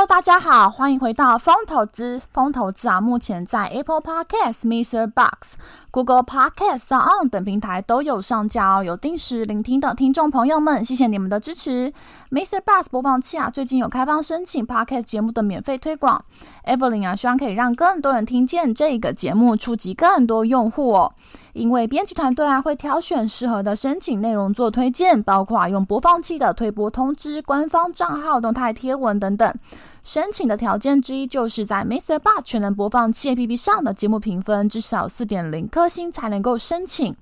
Hello，大家好，欢迎回到风投资。风投资啊，目前在 Apple Podcast、Mr. Box、Google Podcast 上 on 等平台都有上架哦。有定时聆听的听众朋友们，谢谢你们的支持。Mr. Box 播放器啊，最近有开放申请 Podcast 节目的免费推广。Evelyn 啊，希望可以让更多人听见这个节目，触及更多用户哦。因为编辑团队啊，会挑选适合的申请内容做推荐，包括啊用播放器的推播通知、官方账号动态贴文等等。申请的条件之一就是在 MixerBox 全能播放器 APP 上的节目评分至少四点零颗星才能够申请。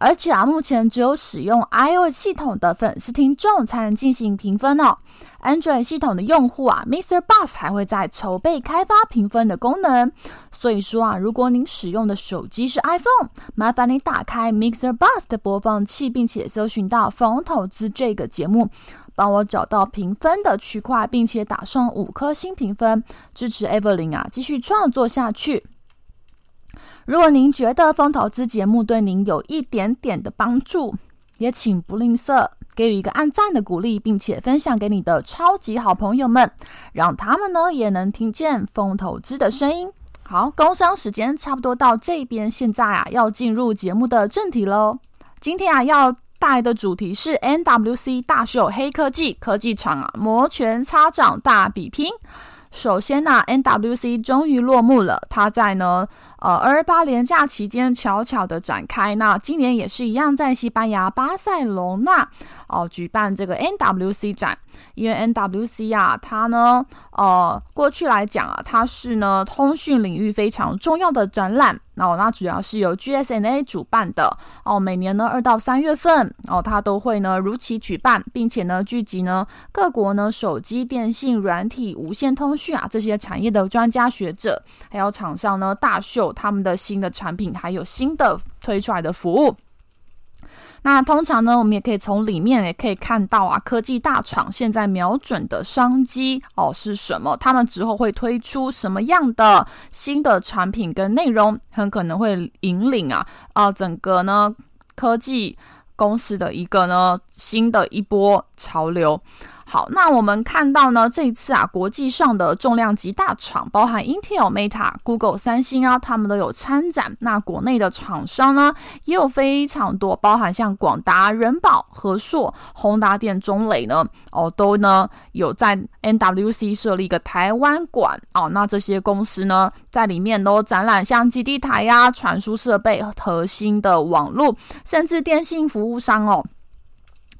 而且啊，目前只有使用 iOS 系统的粉丝听众才能进行评分哦。Android 系统的用户啊，Mixerbus 还会在筹备开发评分的功能。所以说啊，如果您使用的手机是 iPhone，麻烦你打开 Mixerbus 的播放器，并且搜寻到“疯投资”这个节目，帮我找到评分的区块，并且打上五颗星评分，支持 Evelyn 啊继续创作下去。如果您觉得风投资节目对您有一点点的帮助，也请不吝啬给予一个按赞的鼓励，并且分享给你的超级好朋友们，让他们呢也能听见风投资的声音。好，工商时间差不多到这边，现在啊要进入节目的正题喽。今天啊要带的主题是 NWC 大秀黑科技，科技厂啊摩拳擦掌大比拼。首先呢、，NWC 终于落幕了。它在呢，呃，二八连假期间悄悄的展开。那今年也是一样，在西班牙巴塞隆那哦、举办这个 NWC 展。因为 NWC 啊，它呢，呃，过去来讲啊，它是呢通讯领域非常重要的展览。哦，那主要是由 GSMA 主办的哦，每年呢二到三月份哦，它都会呢如期举办，并且呢聚集呢各国呢手机、电信、软体、无线通讯啊这些产业的专家学者，还有厂商呢大秀他们的新的产品，还有新的推出来的服务。那通常呢，我们也可以从里面也可以看到啊，科技大厂现在瞄准的商机哦是什么？他们之后会推出什么样的新的产品跟内容，很可能会引领啊啊、整个呢科技公司的一个呢新的一波潮流。好，那我们看到呢，这一次啊，国际上的重量级大厂，包含 Intel、Meta、Google、三星啊，他们都有参展。那国内的厂商呢，也有非常多，包含像广达、人保、和硕、宏达电、中磊呢，哦，都呢有在 NWC 设立一个台湾馆哦。那这些公司呢，在里面都展览像基地台呀、啊、传输设备、核心的网络，甚至电信服务商哦。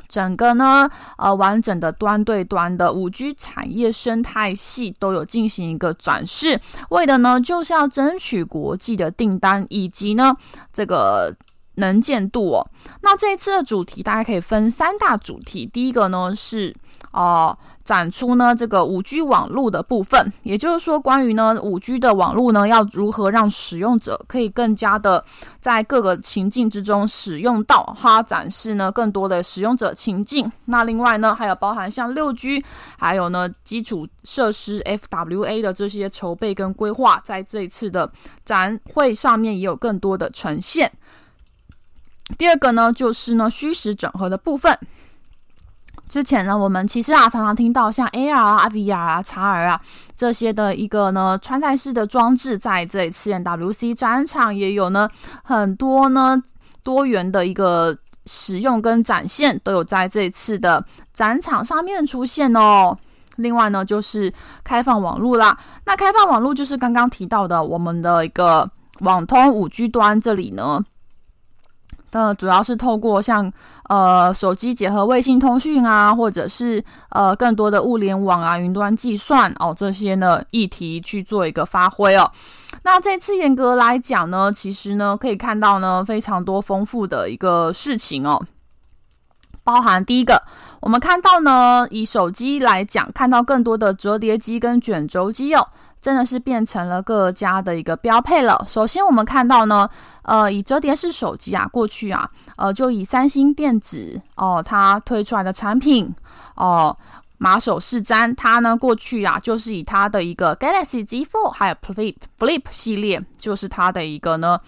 整个呢，呃，完整的端对端的五 G 产业生态系都有进行一个展示，为的呢就是要争取国际的订单以及呢这个能见度哦。那这一次的主题大家可以分三大主题，第一个呢是哦。展出呢这个五 G 网络的部分，也就是说关于呢五 G 的网络呢要如何让使用者可以更加的在各个情境之中使用到它，展示呢更多的使用者情境。那另外呢还有包含像六 G，还有呢基础设施 FWA 的这些筹备跟规划，在这一次的展会上面也有更多的呈现。第二个呢就是呢虚实整合的部分。之前呢，我们其实啊常常听到像 AR 啊、VR 啊、XR 啊这些的一个呢穿戴式的装置，在这一次 MWC 展场也有呢很多呢多元的一个使用跟展现，都有在这一次的展场上面出现哦。另外呢，就是开放网络啦。那开放网络就是刚刚提到的我们的一个网通五 G 端这里呢。呃，主要是透过像呃手机结合卫星通讯啊，或者是呃更多的物联网啊、云端计算哦这些呢议题去做一个发挥哦。那这次严格来讲呢，其实呢可以看到呢非常多丰富的一个事情哦，包含第一个，我们看到呢以手机来讲，看到更多的折叠机跟卷轴机哦。真的是变成了各家的一个标配了。首先，我们看到呢，呃，以折叠式手机啊，过去啊，呃，就以三星电子哦，它推出来的产品哦，马首是瞻。它呢，过去啊，就是以它的一个 Galaxy Z Fold 还有 Flip Flip 系列，就是它的一个呢，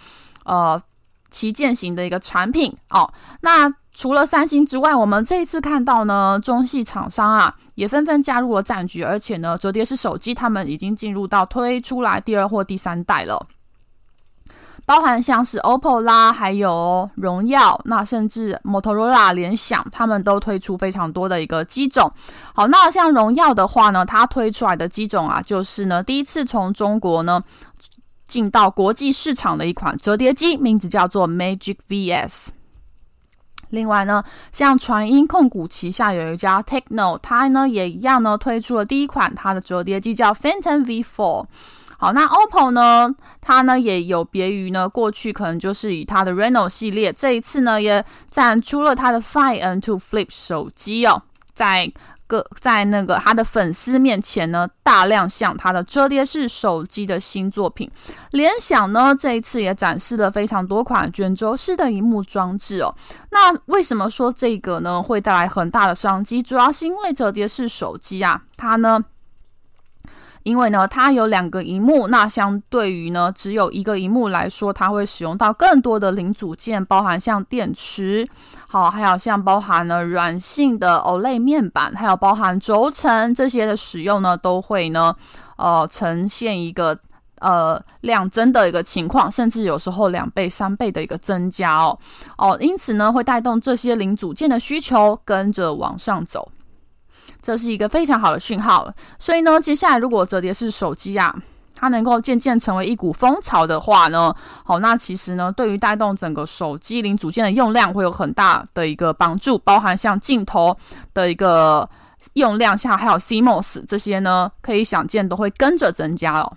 呃，旗舰型的一个产品哦。那除了三星之外，我们这一次看到呢，中系厂商啊。也纷纷加入了战局，而且呢，折叠式手机他们已经进入到推出来第二或第三代了，包含像是 OPPO 啦，还有荣耀，那甚至 Motorola、联想，他们都推出非常多的一个机种。好，那像荣耀的话呢，它推出来的机种啊，就是呢第一次从中国呢进到国际市场的一款折叠机，名字叫做 Magic VS。另外呢，像传音控股旗下有一家 Techno，它呢也一样呢推出了第一款它的折叠机叫 Phantom V4。好，那 OPPO 呢，它呢也有别于呢过去可能就是以它的 Reno 系列，这一次呢也展出了它的 Find N2 Flip 手机哦，在。个在那个他的粉丝面前呢，大量向他的折叠式手机的新作品。联想呢，这一次也展示了非常多款卷轴式的荧幕装置哦。那为什么说这个呢会带来很大的商机？主要是因为折叠式手机啊，它呢。因为呢，它有两个荧幕，那相对于呢只有一个荧幕来说，它会使用到更多的零组件，包含像电池，好，还有像包含了软性的 OLED 面板，还有包含轴承这些的使用呢，都会呢，呃，呈现一个呃量增的一个情况，甚至有时候两倍、三倍的一个增加哦，哦，因此呢，会带动这些零组件的需求跟着往上走。这是一个非常好的讯号，所以呢，接下来如果折叠式手机啊，它能够渐渐成为一股风潮的话呢，好，那其实呢，对于带动整个手机零组件的用量会有很大的一个帮助，包含像镜头的一个用量，像还有 CMOS 这些呢，可以想见都会跟着增加哦。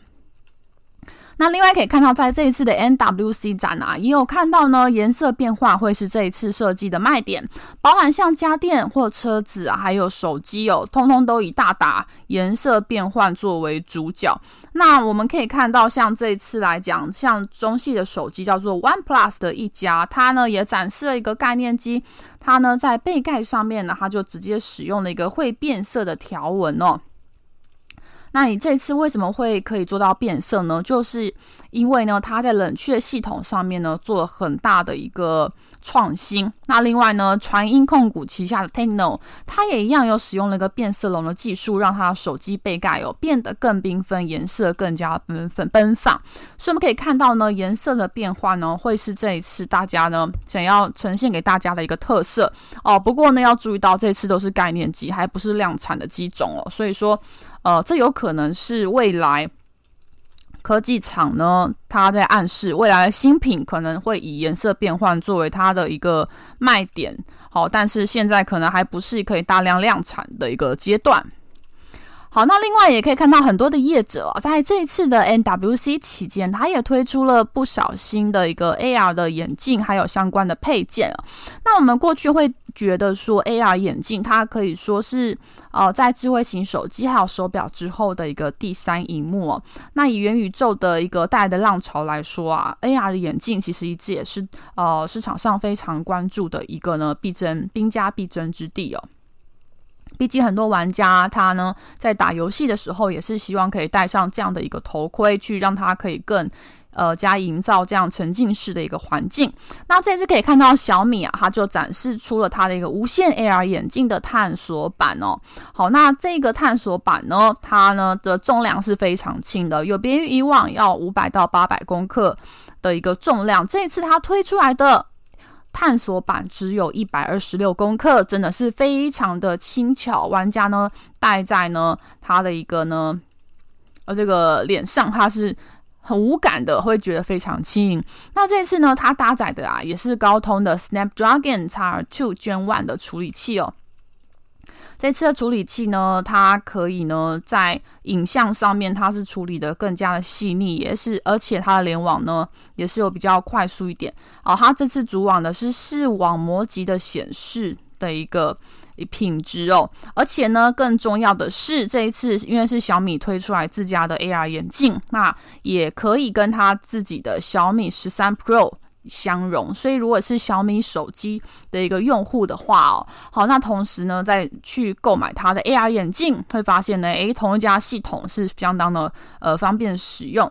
那另外可以看到，在这一次的 MWC 展啊，也有看到呢，颜色变化会是这一次设计的卖点，包含像家电或车子啊，还有手机哦，通通都以大打颜色变换作为主角。那我们可以看到，像这一次来讲，像中系的手机叫做 OnePlus 的一家，它呢也展示了一个概念机，它呢在背盖上面呢，它就直接使用了一个会变色的条纹哦。那你这次为什么会可以做到变色呢？就是因为呢，它在冷却系统上面呢做了很大的一个创新。那另外呢，传音控股旗下的 Techno，它也一样有使用了一个变色龙的技术，让它的手机背盖有变得更缤纷，颜色更加缤纷奔放。所以我们可以看到呢，颜色的变化呢，会是这一次大家呢想要呈现给大家的一个特色哦。不过呢，要注意到这次都是概念机，还不是量产的机种哦。所以说。呃，这有可能是未来科技厂呢，它在暗示未来新品可能会以颜色变换作为它的一个卖点。好，但是现在可能还不是可以大量量产的一个阶段。好，那另外也可以看到很多的业者啊，在这一次的 N W C 期间，他也推出了不少新的一个 AR 的眼镜，还有相关的配件。那我们过去会觉得说 AR 眼镜它可以说是呃在智慧型手机还有手表之后的一个第三荧幕。那以元宇宙的一个带来的浪潮来说啊，AR 的眼镜其实一直也是呃市场上非常关注的一个呢必争兵家必争之地哦。毕竟很多玩家他呢在打游戏的时候，也是希望可以戴上这样的一个头盔，去让他可以更呃加营造这样沉浸式的一个环境。那这次可以看到小米啊，它就展示出了它的一个无线 AR 眼镜的探索版哦。好，那这个探索版呢，它呢的重量是非常轻的，有别于以往要五百到八百公克的一个重量，这次它推出来的。探索版只有一百二十六公克，真的是非常的轻巧。玩家呢戴在呢他的一个呢呃这个脸上，它是很无感的，会觉得非常轻盈。那这次呢，它搭载的啊，也是高通的 Snapdragon X2 Gen 1的处理器哦。这次的处理器呢，它可以呢在影像上面，它是处理的更加的细腻，也是而且它的联网呢也是有比较快速一点哦。它这次主网的是视网膜级的显示的一个品质哦，而且呢更重要的是，这一次因为是小米推出来自家的 AR 眼镜，那也可以跟它自己的小米十三 Pro。相容，所以如果是小米手机的一个用户的话哦，好，那同时呢，再去购买它的 AR 眼镜，会发现呢，诶，同一家系统是相当的呃方便使用。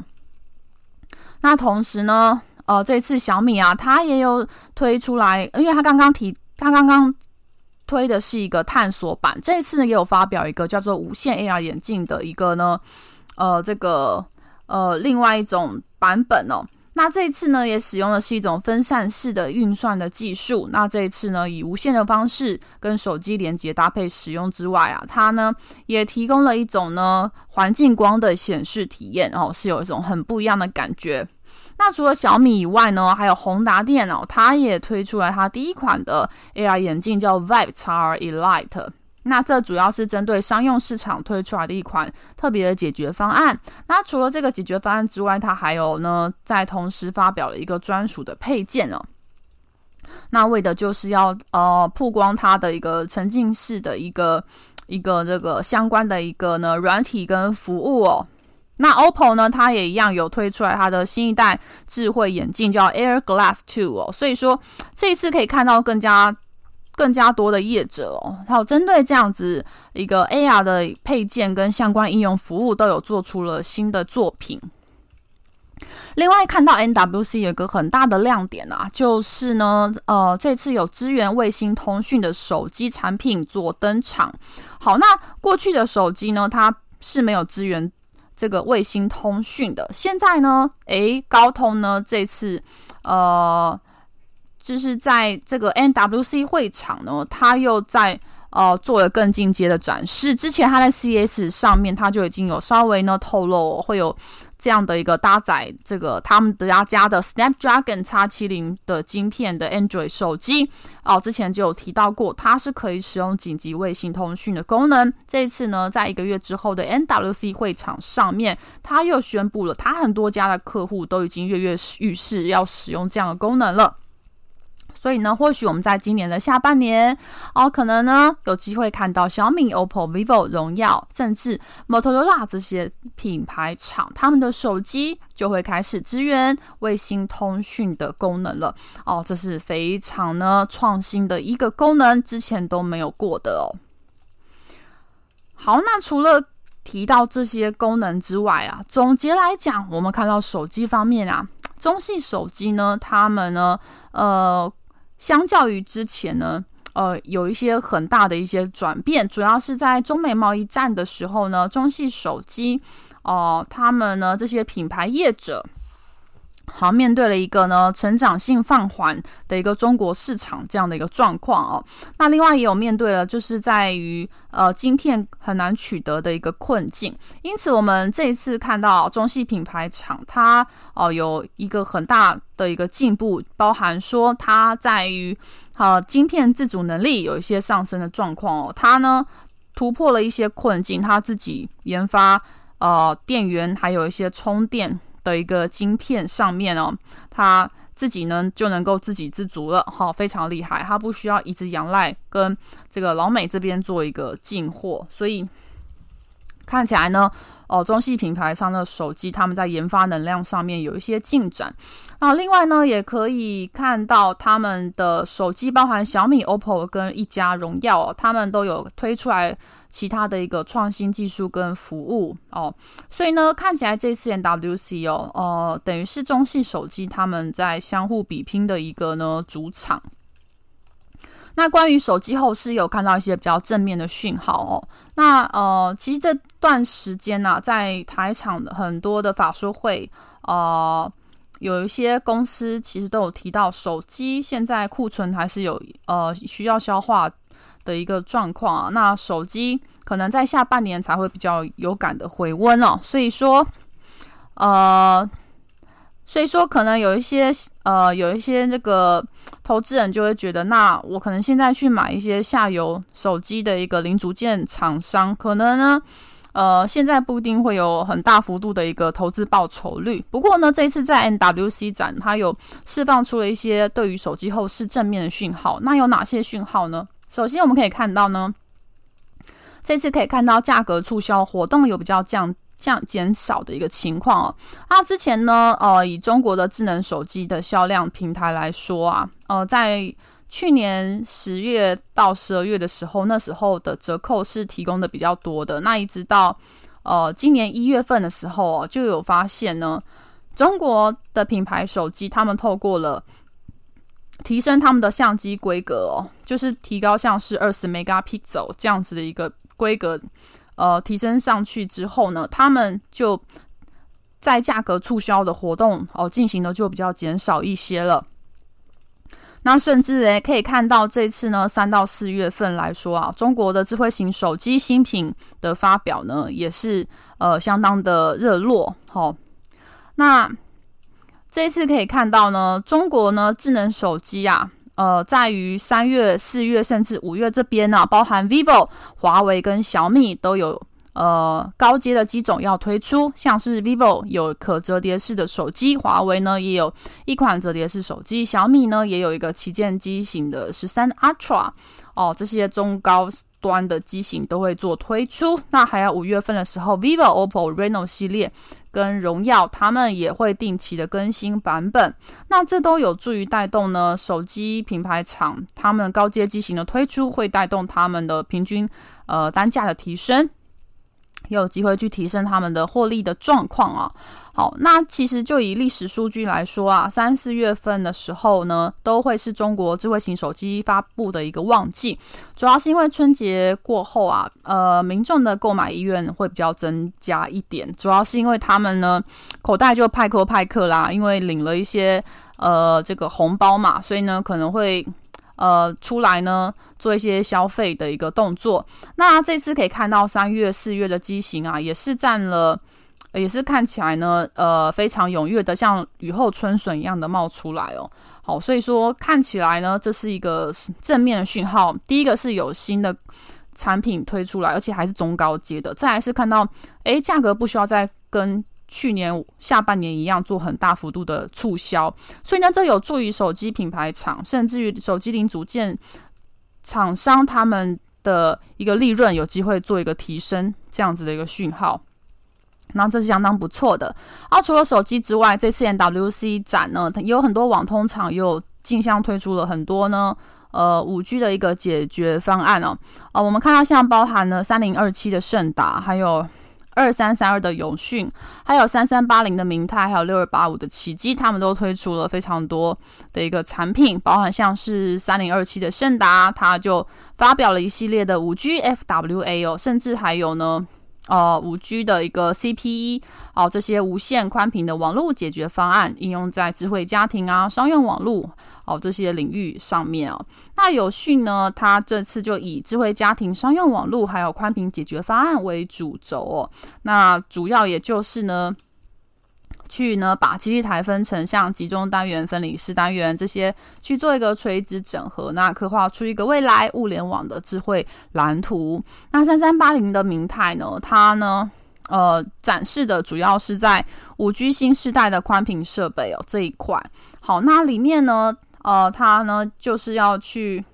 那同时呢，呃，这次小米啊，它也有推出来，因为它刚刚提，它刚刚推的是一个探索版，这次呢也有发表一个叫做无线 AR 眼镜的一个呢，呃，这个呃另外一种版本哦。那这一次呢，也使用的是一种分散式的运算的技术。那这一次呢，以无线的方式跟手机连接搭配使用之外啊，它呢也提供了一种呢环境光的显示体验哦，是有一种很不一样的感觉。那除了小米以外呢，还有宏达电脑，它也推出来它第一款的 AR 眼镜，叫 Vive XR Elite。那这主要是针对商用市场推出来的一款特别的解决方案。那除了这个解决方案之外，它还有呢，在同时发表了一个专属的配件哦。那为的就是要呃曝光它的一个沉浸式的一个一个这个相关的一个呢软体跟服务哦。那 OPPO 呢，它也一样有推出来它的新一代智慧眼镜，叫 Air Glass Two 哦。所以说这一次可以看到更加。更加多的业者哦，还有针对这样子一个 AR 的配件跟相关应用服务，都有做出了新的作品。另外，看到 NWC 有个很大的亮点啊，就是呢，呃，这次有支援卫星通讯的手机产品做登场。好，那过去的手机呢，它是没有支援这个卫星通讯的。现在呢，诶，高通呢这次呃。就是在这个 N W C 会场呢，他又在呃做了更进阶的展示。之前他在 C S 上面，他就已经有稍微呢透露会有这样的一个搭载这个他们家家的 Snapdragon X70 的晶片的 Android 手机哦。之前就有提到过，它是可以使用紧急卫星通讯的功能。这一次呢，在一个月之后的 N W C 会场上面，他又宣布了，他很多家的客户都已经跃跃欲试要使用这样的功能了。所以呢，或许我们在今年的下半年哦，可能呢有机会看到小米、OPPO、vivo、荣耀，甚至 Motorola 这些品牌厂，他们的手机就会开始支援卫星通讯的功能了。哦，这是非常呢创新的一个功能，之前都没有过的哦。好，那除了提到这些功能之外啊，总结来讲，我们看到手机方面啊，中系手机呢，他们呢，呃。相较于之前呢，呃，有一些很大的一些转变，主要是在中美贸易战的时候呢，中系手机，哦、他们呢这些品牌业者。好，面对了一个呢成长性放缓的一个中国市场这样的一个状况哦，那另外也有面对了，就是在于呃晶片很难取得的一个困境。因此，我们这一次看到中系品牌厂它哦、呃、有一个很大的一个进步，包含说它在于呃晶片自主能力有一些上升的状况哦，它呢突破了一些困境，它自己研发呃电源还有一些充电。的一个晶片上面哦，他自己呢就能够自给自足了，哈，非常厉害，他不需要一直仰赖跟这个老美这边做一个进货，所以看起来呢，哦，中系品牌商的手机他们在研发能量上面有一些进展。那另外呢，也可以看到他们的手机，包含小米、OPPO 跟一加荣耀哦，他们都有推出来。其他的一个创新技术跟服务哦，所以呢，看起来这次 MWC 哦，呃，等于是中系手机他们在相互比拼的一个呢主场。那关于手机后市有看到一些比较正面的讯号哦。那呃，其实这段时间呢、啊，在台厂很多的法说会，呃，有一些公司其实都有提到，手机现在库存还是有呃需要消化。的一个状况啊，那手机可能在下半年才会比较有感的回温哦，所以说，呃，所以说，可能有一些呃，有一些这个投资人就会觉得，那我可能现在去买一些下游手机的一个零组件厂商，可能呢，呃，现在不一定会有很大幅度的一个投资报酬率。不过呢，这一次在 NWC 展，它有释放出了一些对于手机后市正面的讯号。那有哪些讯号呢？首先，我们可以看到呢，这次可以看到价格促销活动有比较降。降减少的一个情况哦。那之前呢，呃，以中国的智能手机的销量平台来说啊，呃，在去年十月到十二月的时候，那时候的折扣是提供的比较多的。那一直到呃今年一月份的时候哦，就有发现呢，中国的品牌手机他们透过了提升他们的相机规格哦，就是提高像是二十 megapixel 这样子的一个规格。呃，提升上去之后呢，他们就在价格促销的活动哦进行的就比较减少一些了。那甚至诶可以看到这次呢，三到四月份来说啊，中国的智慧型手机新品的发表呢，也是呃相当的热络。好、哦，那这一次可以看到呢，中国呢智能手机啊。呃，在于三月、四月甚至五月这边呢、包含 vivo、华为跟小米都有呃高阶的机种要推出，像是 vivo 有可折叠式的手机，华为呢也有一款折叠式手机，小米呢也有一个旗舰机型的十三 Ultra 哦，这些中高端的机型都会做推出。那还有五月份的时候，vivo、OPPO、Reno 系列。跟荣耀，他们也会定期的更新版本，那这都有助于带动呢手机品牌厂他们高阶机型的推出，会带动他们的平均呃单价的提升。有机会去提升他们的获利的状况啊。好，那其实就以历史数据来说啊，三四月份的时候呢，都会是中国智慧型手机发布的一个旺季，主要是因为春节过后啊，呃，民众的购买意愿会比较增加一点，主要是因为他们呢口袋就派克派克啦，因为领了一些呃这个红包嘛，所以呢可能会。呃，出来呢，做一些消费的一个动作。那这次可以看到三月、四月的机型啊，也是占了，也是看起来呢，呃，非常踊跃的，像雨后春笋一样的冒出来哦。好，所以说看起来呢，这是一个正面的讯号。第一个是有新的产品推出来，而且还是中高阶的。再来是看到，哎，价格不需要再跟。去年下半年一样做很大幅度的促销，所以呢，这有助于手机品牌厂，甚至于手机零组件厂商他们的一个利润有机会做一个提升，这样子的一个讯号。那这是相当不错的。啊，除了手机之外，这次 NWC 展呢，也有很多网通厂也有竞相推出了很多呢，呃，五 G 的一个解决方案哦。呃，我们看到像包含了三零二七的盛达，还有。二三三二的永讯，还有三三八零的明泰，还有六二八五的奇迹，他们都推出了非常多的一个产品，包含像是三零二七的盛达，它就发表了一系列的五 G FWA 哦，甚至还有呢，呃，五 G 的一个 CPE 哦，这些无线宽频的网络解决方案，应用在智慧家庭啊、商用网络。哦，这些领域上面哦，那有讯呢，它这次就以智慧家庭、商用网络还有宽频解决方案为主轴哦。那主要也就是呢，去呢把机器台分成像集中单元、分离式单元这些去做一个垂直整合，那刻画出一个未来物联网的智慧蓝图。那三三八零的明泰呢，它呢呃展示的主要是在五 G 新世代的宽频设备哦这一块。好，那里面呢。呃，它呢就是要去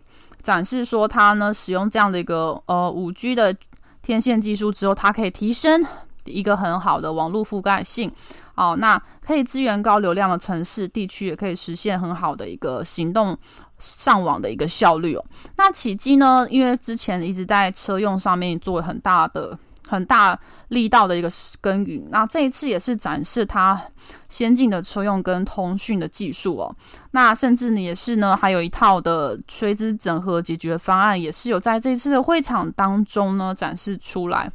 展示说，它呢使用这样的一个呃五 G 的天线技术之后，它可以提升一个很好的网络覆盖性。哦，那可以支援高流量的城市地区，也可以实现很好的一个行动上网的一个效率哦。那启机呢，因为之前一直在车用上面做很大的。很大力道的一个耕耘，那这一次也是展示它先进的车用跟通讯的技术哦。那甚至呢，也是呢，还有一套的垂直整合解决方案，也是有在这一次的会场当中呢展示出来。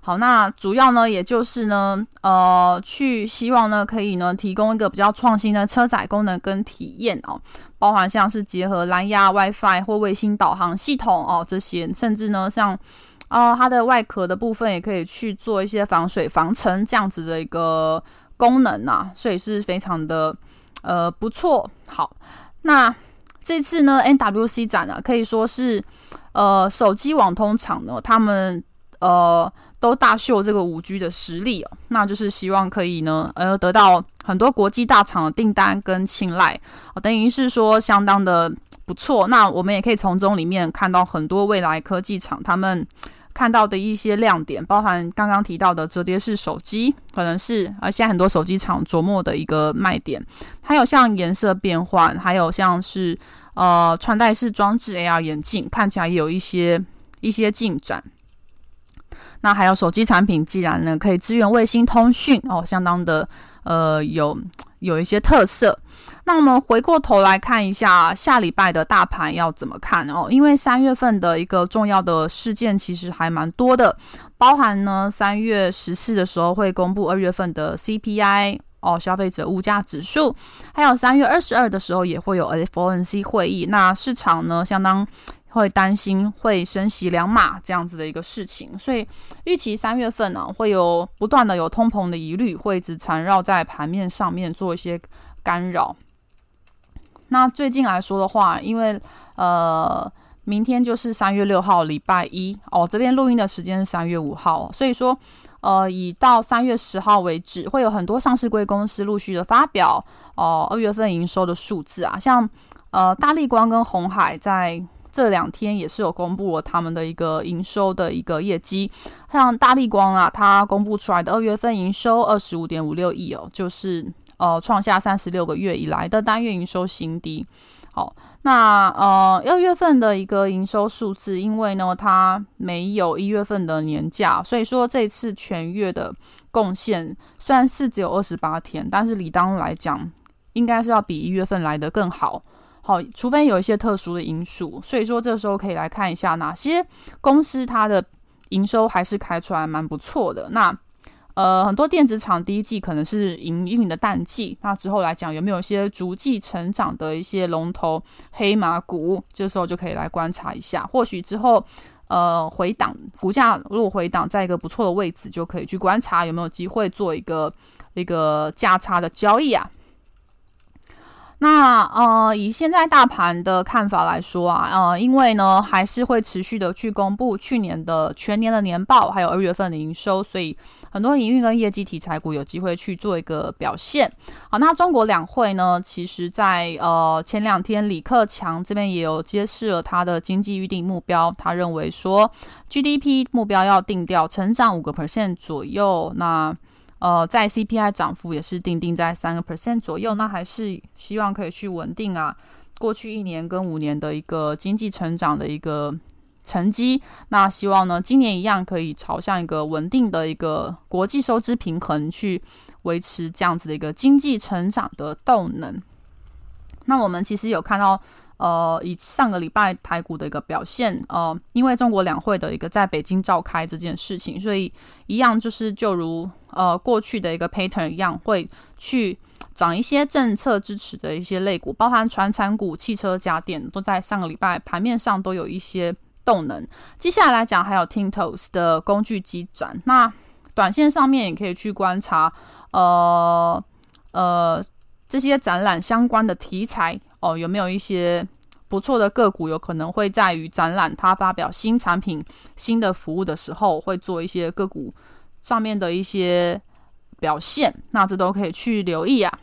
好，那主要呢，也就是呢，呃，去希望呢，可以呢，提供一个比较创新的车载功能跟体验哦，包含像是结合蓝牙、WiFi 或卫星导航系统哦，这些，甚至呢，像。哦，它的外壳的部分也可以去做一些防水防尘这样子的一个功能啊，所以是非常的呃不错。好，那这次呢，NWC 展啊，可以说是呃手机网通厂呢，他们呃。都大秀这个五 G 的实力哦，那就是希望可以呢，呃，得到很多国际大厂的订单跟青睐，哦，等于是说相当的不错。那我们也可以从中里面看到很多未来科技厂他们看到的一些亮点，包含刚刚提到的折叠式手机，可能是而现在很多手机厂琢磨的一个卖点，还有像颜色变换，还有像是呃穿戴式装置 AR 眼镜，看起来也有一些一些进展。那还有手机产品，既然呢可以支援卫星通讯哦，相当的呃有有一些特色。那我们回过头来看一下下礼拜的大盘要怎么看哦？因为三月份的一个重要的事件其实还蛮多的，包含呢三月十四的时候会公布二月份的 CPI 哦，消费者物价指数，还有三月二十二的时候也会有 FOMC 会议。那市场呢相当。会担心会升息两码这样子的一个事情，所以预期三月份呢、会有不断的有通膨的疑虑，会一直缠绕在盘面上面做一些干扰。那最近来说的话，因为呃明天就是三月六号礼拜一哦，这边录音的时间是三月五号，所以说呃以到三月十号为止，会有很多上市贵公司陆续的发表哦二月份营收的数字啊，像呃大立光跟鸿海在。这两天也是有公布了他们的一个营收的一个业绩，像大立光啊，它公布出来的二月份营收二十五点五六亿哦，就是呃创下三十六个月以来的单月营收新低。好，那呃二月份的一个营收数字，因为呢它没有一月份的年假，所以说这次全月的贡献虽然是只有二十八天，但是理当来讲，应该是要比一月份来得更好。好，除非有一些特殊的因素，所以说这时候可以来看一下哪些公司它的营收还是开出来蛮不错的。那呃，很多电子厂第一季可能是营运的淡季，那之后来讲有没有一些逐季成长的一些龙头黑马股，这时候就可以来观察一下。或许之后呃回档股价如果回档在一个不错的位置，就可以去观察有没有机会做一个一个价差的交易啊。那呃，以现在大盘的看法来说啊，呃，因为呢还是会持续的去公布去年的全年的年报，还有二月份的营收，所以很多营运跟业绩题材股有机会去做一个表现。好，那中国两会呢，其实在呃前两天，李克强这边也有揭示了他的经济预定目标，他认为说 GDP 目标要定掉成长五个 percent 左右。那呃，在 CPI 涨幅也是定定在三个 percent 左右，那还是希望可以去稳定啊，过去一年跟五年的一个经济成长的一个成绩。那希望呢，今年一样可以朝向一个稳定的一个国际收支平衡，去维持这样子的一个经济成长的动能。那我们其实有看到。呃，以上个礼拜台股的一个表现，呃，因为中国两会的一个在北京召开这件事情，所以一样就是就如呃过去的一个 pattern 一样，会去涨一些政策支持的一些类股，包含传产股、汽车、家电，都在上个礼拜盘面上都有一些动能。接下来来讲，还有 Tintos 的工具机展，那短线上面也可以去观察，呃呃这些展览相关的题材。哦，有没有一些不错的个股？有可能会在于展览它发表新产品、新的服务的时候，会做一些个股上面的一些表现。那这都可以去留意啊。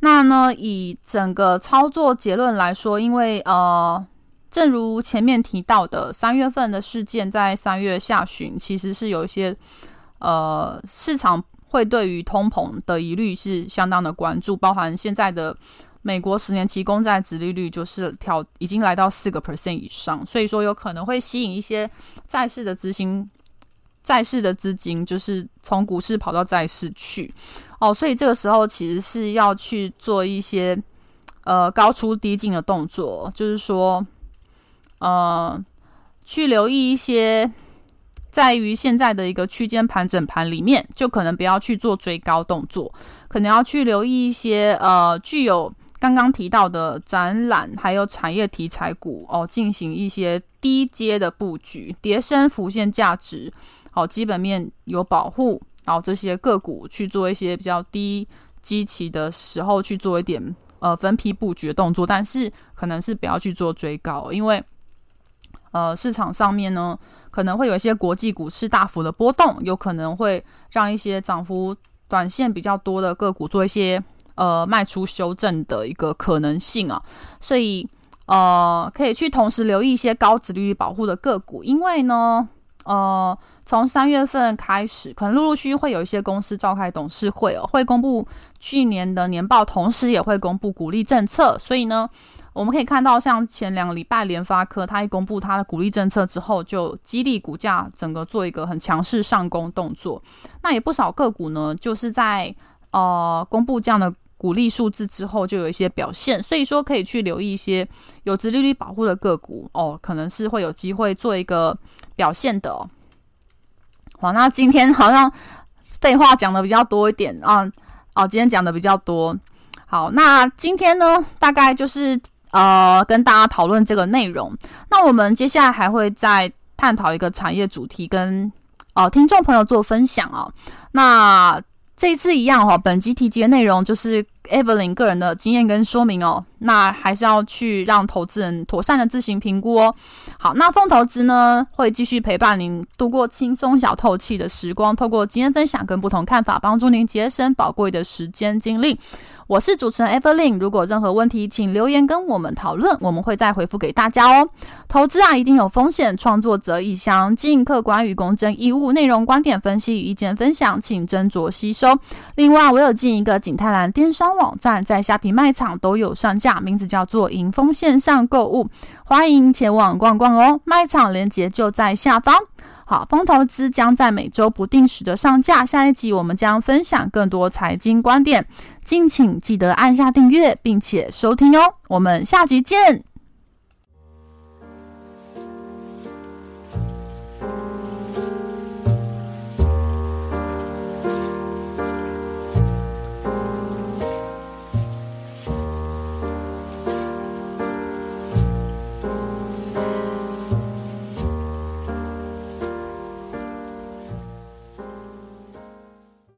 那呢，以整个操作结论来说，因为呃，正如前面提到的，三月份的事件在三月下旬，其实是有一些呃市场会对于通膨的疑虑是相当的关注，包含现在的。美国十年期公债殖利率就是调，已经来到四个 percent 以上，所以说有可能会吸引一些债市的资金，债市的资金就是从股市跑到债市去，哦，所以这个时候其实是要去做一些呃高出低进的动作，就是说呃去留意一些。在于现在的一个区间盘整盘里面，就可能不要去做追高动作，可能要去留意一些呃具有刚刚提到的展览还有产业题材股哦，进行一些低阶的布局，叠升浮现价值，好、哦、基本面有保护，然后这些个股去做一些比较低基期的时候去做一点呃分批布局的动作，但是可能是不要去做追高，因为呃市场上面呢可能会有一些国际股市大幅的波动，有可能会让一些涨幅短线比较多的个股做一些呃卖出修正的一个可能性啊，所以呃可以去同时留意一些高值利率保护的个股，因为呢呃。从三月份开始，可能陆陆续续会有一些公司召开董事会哦，会公布去年的年报，同时也会公布股利政策。所以呢，我们可以看到，像前两个礼拜联发科，它一公布它的股利政策之后，就激励股价整个做一个很强势上攻动作。那也不少个股呢，就是在呃公布这样的股利数字之后，就有一些表现。所以说，可以去留意一些有直利率保护的个股哦，可能是会有机会做一个表现的哦。好，那今天好像废话讲的比较多一点啊，哦，今天讲的比较多。好，那今天呢，大概就是呃，跟大家讨论这个内容。那我们接下来还会再探讨一个产业主题，跟呃听众朋友做分享啊。那这一次一样哈，本集提及的内容就是 Evelyn 个人的经验跟说明哦。那还是要去让投资人妥善的自行评估哦。好，那疯投资呢，会继续陪伴您度过轻松小透气的时光，透过经验分享跟不同看法，帮助您节省宝贵的时间精力。我是主持人 Evelyn，如果任何问题，请留言跟我们讨论，我们会再回复给大家哦。投资啊，一定有风险，创作则宜详尽客观与公正义务，内容观点分析与意见分享，请斟酌吸收。另外，我有进一个景泰蓝电商网网站，在虾皮卖场都有上架，名字叫做迎风线上购物，欢迎前往逛逛哦。卖场链接就在下方。好，风投资将在每周不定时的上架。下一集我们将分享更多财经观点，敬请记得按下订阅并且收听哦。我们下集见。